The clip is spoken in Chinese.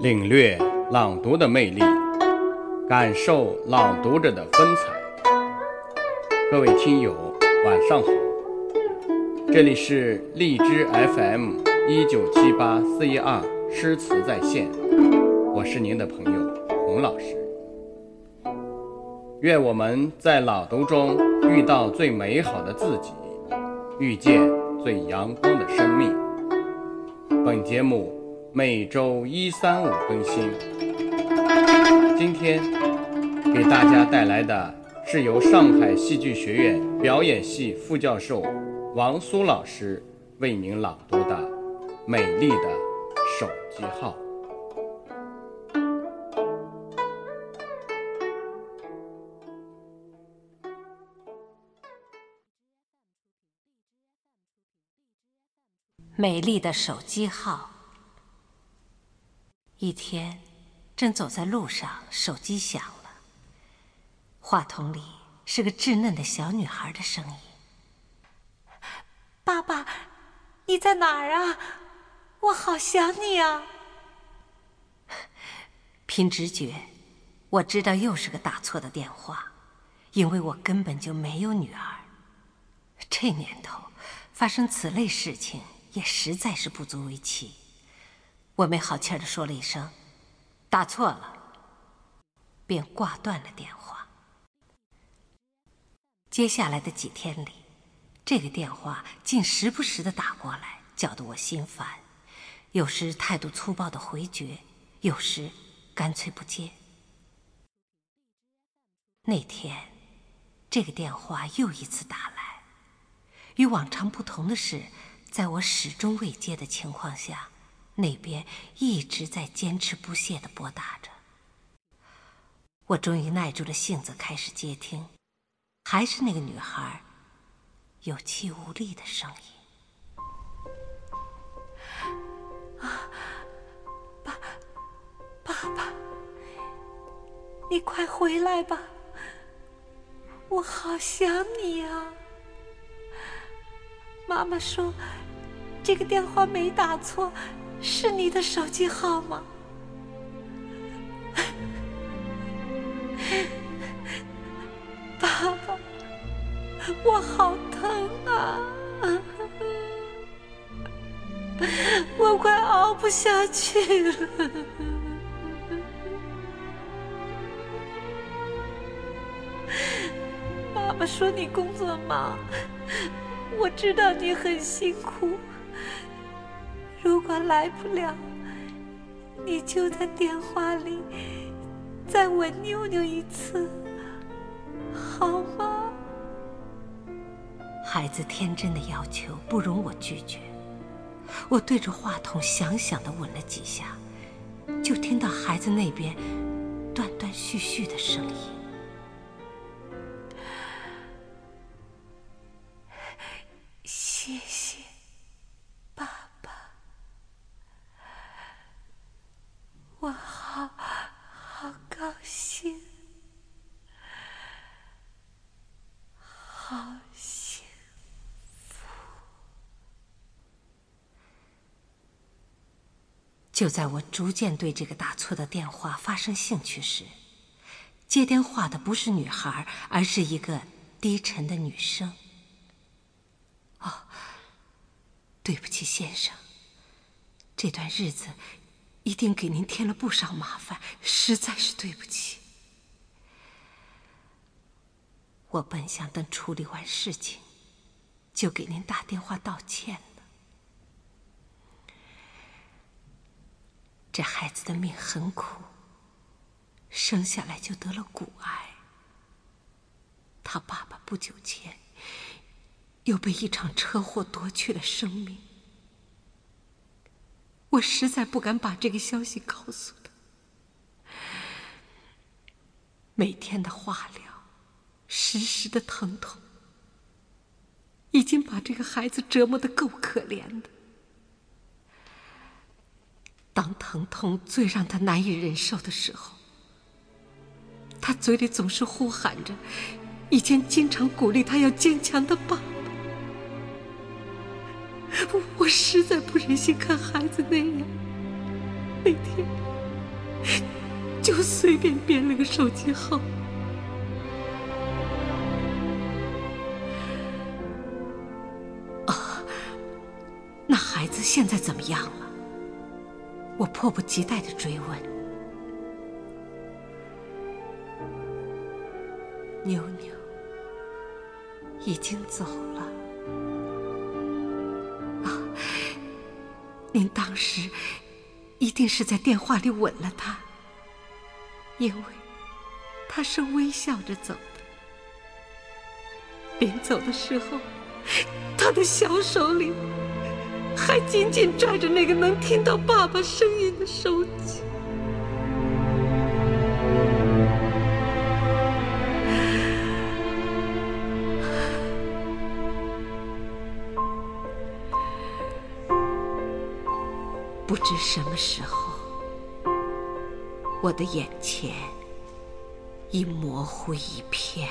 领略朗读的魅力，感受朗读者的风采。各位听友，晚上好，这里是荔枝 FM 一九七八四一二诗词在线，我是您的朋友洪老师。愿我们在朗读中遇到最美好的自己，遇见最阳光的生命。本节目每周一、三、五更新。今天给大家带来的是由上海戏剧学院表演系副教授王苏老师为您朗读的《美丽的手机号》。美丽的手机号。一天，正走在路上，手机响了。话筒里是个稚嫩的小女孩的声音：“爸爸，你在哪儿啊？我好想你啊！”凭直觉，我知道又是个打错的电话，因为我根本就没有女儿。这年头，发生此类事情。也实在是不足为奇，我没好气的说了一声“打错了”，便挂断了电话。接下来的几天里，这个电话竟时不时的打过来，搅得我心烦。有时态度粗暴的回绝，有时干脆不接。那天，这个电话又一次打来，与往常不同的是。在我始终未接的情况下，那边一直在坚持不懈的拨打着。我终于耐住了性子开始接听，还是那个女孩有气无力的声音：“，爸，爸爸，你快回来吧，我好想你呀。”妈妈说：“这个电话没打错，是你的手机号吗？”爸爸，我好疼啊！我快熬不下去了。爸爸说你工作忙。我知道你很辛苦，如果来不了，你就在电话里再吻妞妞一次，好吗？孩子天真的要求不容我拒绝，我对着话筒想想的吻了几下，就听到孩子那边断断续续的声音。就在我逐渐对这个打错的电话发生兴趣时，接电话的不是女孩，而是一个低沉的女声。哦，对不起，先生，这段日子一定给您添了不少麻烦，实在是对不起。我本想等处理完事情，就给您打电话道歉。这孩子的命很苦，生下来就得了骨癌。他爸爸不久前又被一场车祸夺去了生命。我实在不敢把这个消息告诉他。每天的化疗，时时的疼痛，已经把这个孩子折磨的够可怜的。当疼痛最让他难以忍受的时候，他嘴里总是呼喊着以前经常鼓励他要坚强的爸爸。我实在不忍心看孩子那样。那天，就随便编了个手机号。啊，那孩子现在怎么样了？我迫不及待的追问。妞妞已经走了。啊，您当时一定是在电话里吻了他，因为他是微笑着走的。临走的时候，他的小手里。还紧紧拽着那个能听到爸爸声音的手机。不知什么时候，我的眼前已模糊一片。